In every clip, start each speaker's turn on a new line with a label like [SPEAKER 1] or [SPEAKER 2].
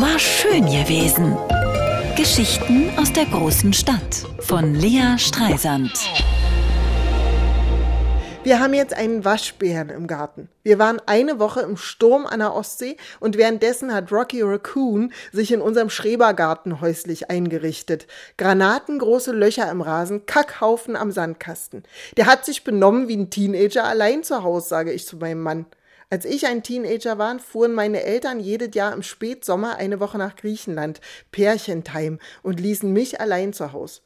[SPEAKER 1] War schön gewesen. Geschichten aus der großen Stadt von Lea Streisand.
[SPEAKER 2] Wir haben jetzt einen Waschbären im Garten. Wir waren eine Woche im Sturm an der Ostsee und währenddessen hat Rocky Raccoon sich in unserem Schrebergarten häuslich eingerichtet. Granatengroße Löcher im Rasen, Kackhaufen am Sandkasten. Der hat sich benommen wie ein Teenager allein zu Hause, sage ich zu meinem Mann. Als ich ein Teenager war, fuhren meine Eltern jedes Jahr im Spätsommer eine Woche nach Griechenland, Pärchentime, und ließen mich allein zu Hause.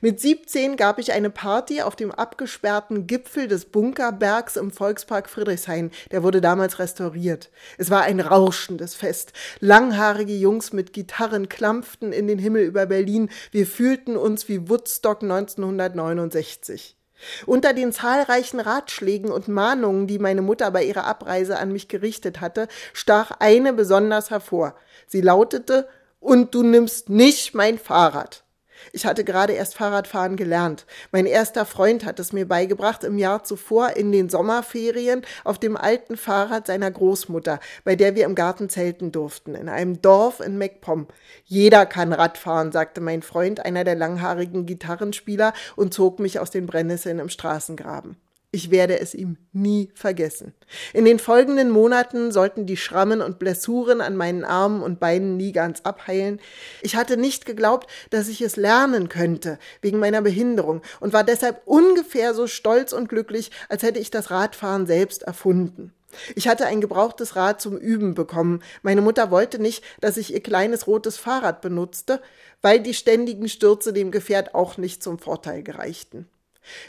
[SPEAKER 2] Mit 17 gab ich eine Party auf dem abgesperrten Gipfel des Bunkerbergs im Volkspark Friedrichshain. Der wurde damals restauriert. Es war ein rauschendes Fest. Langhaarige Jungs mit Gitarren klampften in den Himmel über Berlin. Wir fühlten uns wie Woodstock 1969. Unter den zahlreichen Ratschlägen und Mahnungen, die meine Mutter bei ihrer Abreise an mich gerichtet hatte, stach eine besonders hervor. Sie lautete, und du nimmst nicht mein Fahrrad. Ich hatte gerade erst Fahrradfahren gelernt. Mein erster Freund hat es mir beigebracht im Jahr zuvor in den Sommerferien auf dem alten Fahrrad seiner Großmutter, bei der wir im Garten zelten durften, in einem Dorf in MacPom. Jeder kann Radfahren, sagte mein Freund, einer der langhaarigen Gitarrenspieler, und zog mich aus den Brennnesseln im Straßengraben. Ich werde es ihm nie vergessen. In den folgenden Monaten sollten die Schrammen und Blessuren an meinen Armen und Beinen nie ganz abheilen. Ich hatte nicht geglaubt, dass ich es lernen könnte, wegen meiner Behinderung, und war deshalb ungefähr so stolz und glücklich, als hätte ich das Radfahren selbst erfunden. Ich hatte ein gebrauchtes Rad zum Üben bekommen. Meine Mutter wollte nicht, dass ich ihr kleines rotes Fahrrad benutzte, weil die ständigen Stürze dem Gefährt auch nicht zum Vorteil gereichten.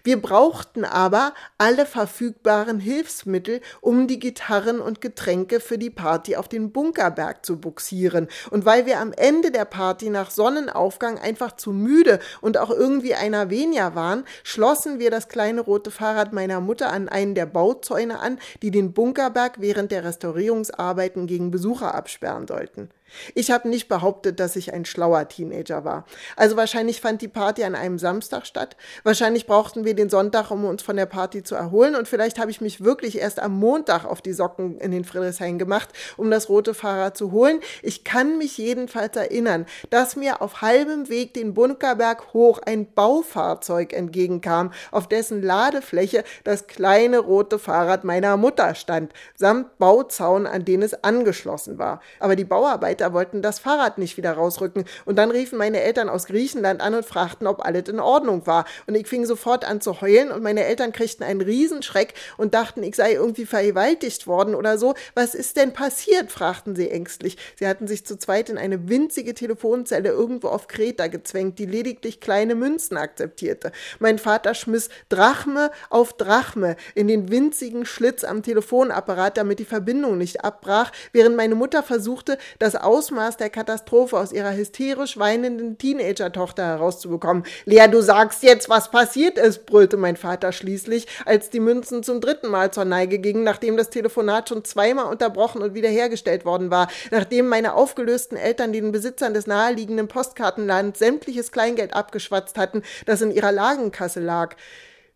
[SPEAKER 2] Wir brauchten aber alle verfügbaren Hilfsmittel, um die Gitarren und Getränke für die Party auf den Bunkerberg zu buxieren. Und weil wir am Ende der Party nach Sonnenaufgang einfach zu müde und auch irgendwie einer weniger waren, schlossen wir das kleine rote Fahrrad meiner Mutter an einen der Bauzäune an, die den Bunkerberg während der Restaurierungsarbeiten gegen Besucher absperren sollten. Ich habe nicht behauptet, dass ich ein schlauer Teenager war. Also wahrscheinlich fand die Party an einem Samstag statt. Wahrscheinlich brauchten wir den Sonntag, um uns von der Party zu erholen. Und vielleicht habe ich mich wirklich erst am Montag auf die Socken in den Friedrichshain gemacht, um das rote Fahrrad zu holen. Ich kann mich jedenfalls erinnern, dass mir auf halbem Weg den Bunkerberg hoch ein Baufahrzeug entgegenkam, auf dessen Ladefläche das kleine rote Fahrrad meiner Mutter stand, samt Bauzaun, an den es angeschlossen war. Aber die Bauarbeiter Kilometer, wollten das Fahrrad nicht wieder rausrücken. Und dann riefen meine Eltern aus Griechenland an und fragten, ob alles in Ordnung war. Und ich fing sofort an zu heulen und meine Eltern kriegten einen Riesenschreck und dachten, ich sei irgendwie vergewaltigt worden oder so. Was ist denn passiert? fragten sie ängstlich. Sie hatten sich zu zweit in eine winzige Telefonzelle irgendwo auf Kreta gezwängt, die lediglich kleine Münzen akzeptierte. Mein Vater schmiss Drachme auf Drachme in den winzigen Schlitz am Telefonapparat, damit die Verbindung nicht abbrach, während meine Mutter versuchte, das Ausmaß der Katastrophe aus ihrer hysterisch weinenden Teenager-Tochter herauszubekommen. Lea, du sagst jetzt, was passiert ist, brüllte mein Vater schließlich, als die Münzen zum dritten Mal zur Neige gingen, nachdem das Telefonat schon zweimal unterbrochen und wiederhergestellt worden war, nachdem meine aufgelösten Eltern den Besitzern des naheliegenden Postkartenladens sämtliches Kleingeld abgeschwatzt hatten, das in ihrer Lagenkasse lag.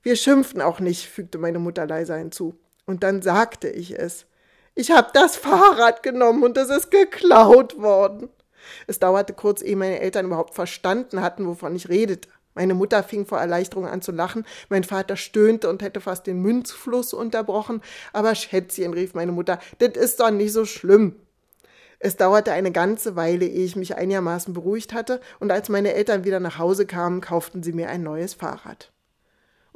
[SPEAKER 2] Wir schimpften auch nicht, fügte meine Mutter leiser hinzu. Und dann sagte ich es. Ich habe das Fahrrad genommen und es ist geklaut worden. Es dauerte kurz, ehe meine Eltern überhaupt verstanden hatten, wovon ich redete. Meine Mutter fing vor Erleichterung an zu lachen, mein Vater stöhnte und hätte fast den Münzfluss unterbrochen, aber Schätzchen, rief meine Mutter, das ist doch nicht so schlimm. Es dauerte eine ganze Weile, ehe ich mich einigermaßen beruhigt hatte, und als meine Eltern wieder nach Hause kamen, kauften sie mir ein neues Fahrrad.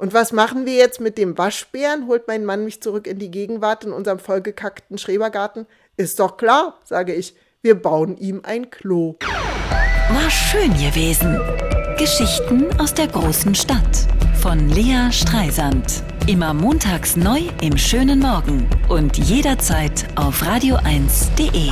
[SPEAKER 2] Und was machen wir jetzt mit dem Waschbären? holt mein Mann mich zurück in die Gegenwart in unserem vollgekackten Schrebergarten. Ist doch klar, sage ich. Wir bauen ihm ein Klo.
[SPEAKER 1] War schön gewesen. Geschichten aus der großen Stadt von Lea Streisand. Immer montags neu im schönen Morgen und jederzeit auf radio1.de.